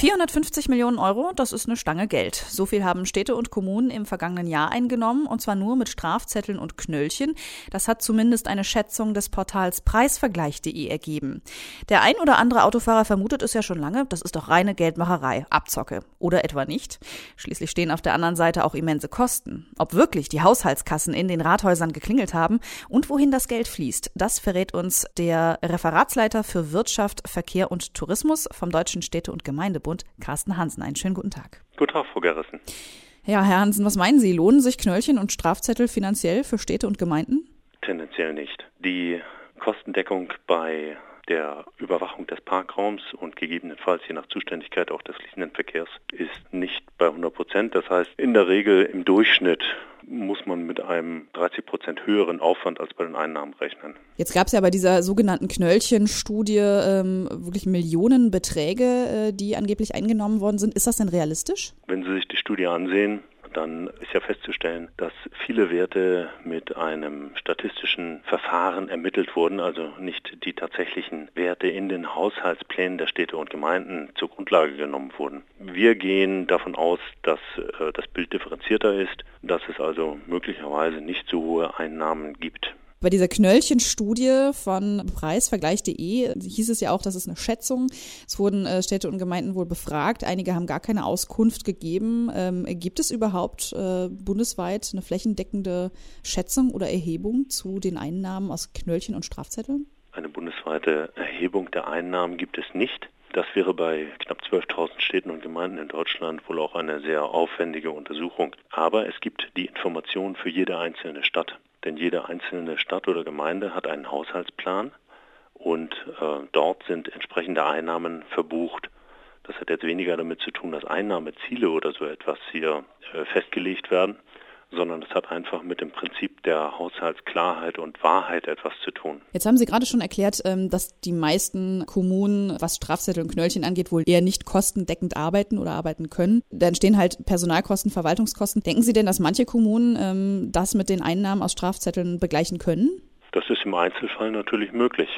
450 Millionen Euro, das ist eine Stange Geld. So viel haben Städte und Kommunen im vergangenen Jahr eingenommen, und zwar nur mit Strafzetteln und Knöllchen. Das hat zumindest eine Schätzung des Portals preisvergleich.de ergeben. Der ein oder andere Autofahrer vermutet es ja schon lange, das ist doch reine Geldmacherei, Abzocke. Oder etwa nicht. Schließlich stehen auf der anderen Seite auch immense Kosten. Ob wirklich die Haushaltskassen in den Rathäusern geklingelt haben und wohin das Geld fließt, das verrät uns der Referatsleiter für Wirtschaft, Verkehr und Tourismus vom Deutschen Städte- und Gemeindebund Bund, Carsten Hansen. Einen schönen guten Tag. Guten Tag, Frau Gerrissen. Ja, Herr Hansen, was meinen Sie? Lohnen sich Knöllchen und Strafzettel finanziell für Städte und Gemeinden? Tendenziell nicht. Die Kostendeckung bei der Überwachung des Parkraums und gegebenenfalls je nach Zuständigkeit auch des fließenden Verkehrs ist nicht bei 100 Prozent. Das heißt, in der Regel im Durchschnitt muss man mit einem 30 Prozent höheren Aufwand als bei den Einnahmen rechnen. Jetzt gab es ja bei dieser sogenannten Knöllchen-Studie ähm, wirklich Millionenbeträge, äh, die angeblich eingenommen worden sind. Ist das denn realistisch? Wenn Sie sich die Studie ansehen, dann ist ja festzustellen, dass viele Werte mit einem statistischen Verfahren ermittelt wurden, also nicht die tatsächlichen Werte in den Haushaltsplänen der Städte und Gemeinden zur Grundlage genommen wurden. Wir gehen davon aus, dass äh, das Bild differenzierter ist, dass es also möglicherweise nicht so hohe Einnahmen gibt. Bei dieser Knöllchenstudie von preisvergleich.de hieß es ja auch, das ist eine Schätzung. Es wurden äh, Städte und Gemeinden wohl befragt. Einige haben gar keine Auskunft gegeben. Ähm, gibt es überhaupt äh, bundesweit eine flächendeckende Schätzung oder Erhebung zu den Einnahmen aus Knöllchen und Strafzetteln? Eine bundesweite Erhebung der Einnahmen gibt es nicht. Das wäre bei knapp 12.000 Städten und Gemeinden in Deutschland wohl auch eine sehr aufwendige Untersuchung. Aber es gibt die Information für jede einzelne Stadt. Denn jede einzelne Stadt oder Gemeinde hat einen Haushaltsplan und äh, dort sind entsprechende Einnahmen verbucht. Das hat jetzt weniger damit zu tun, dass Einnahmeziele oder so etwas hier äh, festgelegt werden, sondern es hat einfach mit dem Prinzip der Haushaltsklarheit und Wahrheit etwas zu tun. Jetzt haben Sie gerade schon erklärt, ähm, dass die meisten Kommunen, was Strafzettel und Knöllchen angeht, wohl eher nicht kostendeckend arbeiten oder arbeiten können. Da entstehen halt Personalkosten, Verwaltungskosten. Denken Sie denn, dass manche Kommunen ähm, das mit den Einnahmen aus Strafzetteln begleichen können? Das ist im Einzelfall natürlich möglich.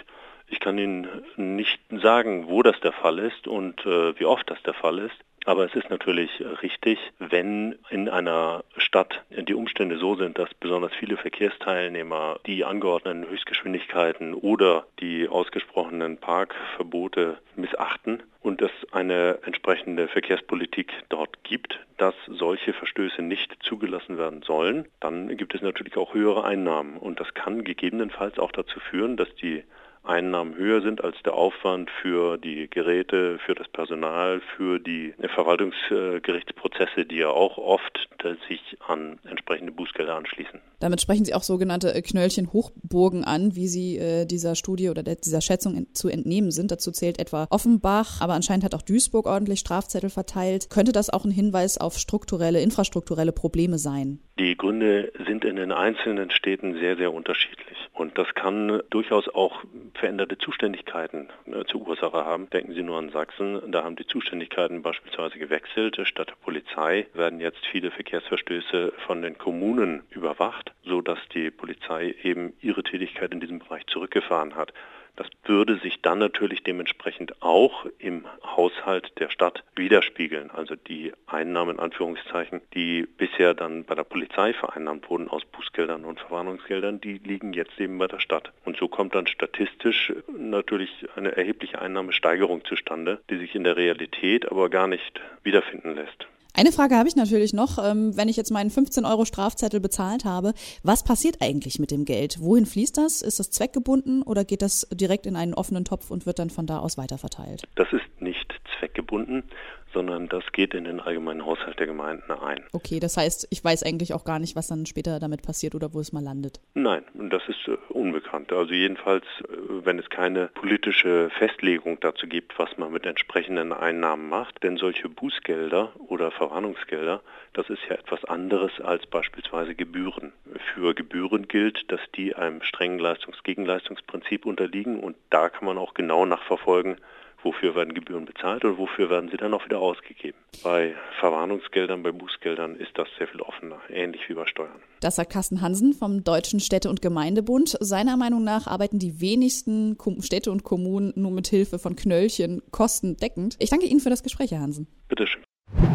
Ich kann Ihnen nicht sagen, wo das der Fall ist und äh, wie oft das der Fall ist. Aber es ist natürlich richtig, wenn in einer Stadt die Umstände so sind, dass besonders viele Verkehrsteilnehmer die angeordneten Höchstgeschwindigkeiten oder die ausgesprochenen Parkverbote missachten und es eine entsprechende Verkehrspolitik dort gibt, dass solche Verstöße nicht zugelassen werden sollen, dann gibt es natürlich auch höhere Einnahmen. Und das kann gegebenenfalls auch dazu führen, dass die Einnahmen höher sind als der Aufwand für die Geräte, für das Personal, für die Verwaltungsgerichtsprozesse, die ja auch oft sich an entsprechende Bußgelder anschließen. Damit sprechen Sie auch sogenannte Knöllchen Hochburgen an, wie sie äh, dieser Studie oder dieser Schätzung zu entnehmen sind. Dazu zählt etwa Offenbach, aber anscheinend hat auch Duisburg ordentlich Strafzettel verteilt. Könnte das auch ein Hinweis auf strukturelle, infrastrukturelle Probleme sein? Die Gründe sind in den einzelnen Städten sehr, sehr unterschiedlich. Und das kann durchaus auch veränderte Zuständigkeiten äh, zur Ursache haben. Denken Sie nur an Sachsen, da haben die Zuständigkeiten beispielsweise gewechselt. Statt der Polizei werden jetzt viele Verkehrsverstöße von den Kommunen überwacht, sodass die Polizei eben ihre Tätigkeit in diesem Bereich zurückgefahren hat. Das würde sich dann natürlich dementsprechend auch im Haushalt der Stadt widerspiegeln. Also die Einnahmen, Anführungszeichen, die bisher dann bei der Polizei vereinnahmt wurden aus Bußgeldern und Verwarnungsgeldern, die liegen jetzt eben bei der Stadt. Und so kommt dann statistisch natürlich eine erhebliche Einnahmesteigerung zustande, die sich in der Realität aber gar nicht wiederfinden lässt. Eine Frage habe ich natürlich noch. Ähm, wenn ich jetzt meinen 15 Euro Strafzettel bezahlt habe, was passiert eigentlich mit dem Geld? Wohin fließt das? Ist das zweckgebunden oder geht das direkt in einen offenen Topf und wird dann von da aus weiterverteilt? Das ist nicht zweckgebunden, sondern das geht in den allgemeinen Haushalt der Gemeinden ein. Okay, das heißt, ich weiß eigentlich auch gar nicht, was dann später damit passiert oder wo es mal landet. Nein, das ist äh, unbekannt. Also jedenfalls, äh, wenn es keine politische Festlegung dazu gibt, was man mit entsprechenden Einnahmen macht, denn solche Bußgelder oder Verwarnungsgelder, das ist ja etwas anderes als beispielsweise Gebühren. Für Gebühren gilt, dass die einem strengen Leistungs-Gegenleistungsprinzip unterliegen und da kann man auch genau nachverfolgen, wofür werden Gebühren bezahlt und wofür werden sie dann auch wieder ausgegeben. Bei Verwarnungsgeldern, bei Bußgeldern ist das sehr viel offener, ähnlich wie bei Steuern. Das sagt Carsten Hansen vom Deutschen Städte- und Gemeindebund. Seiner Meinung nach arbeiten die wenigsten Städte und Kommunen nur mit Hilfe von Knöllchen kostendeckend. Ich danke Ihnen für das Gespräch, Herr Hansen. Bitteschön.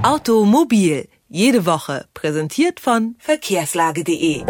Automobil, jede Woche, präsentiert von verkehrslage.de.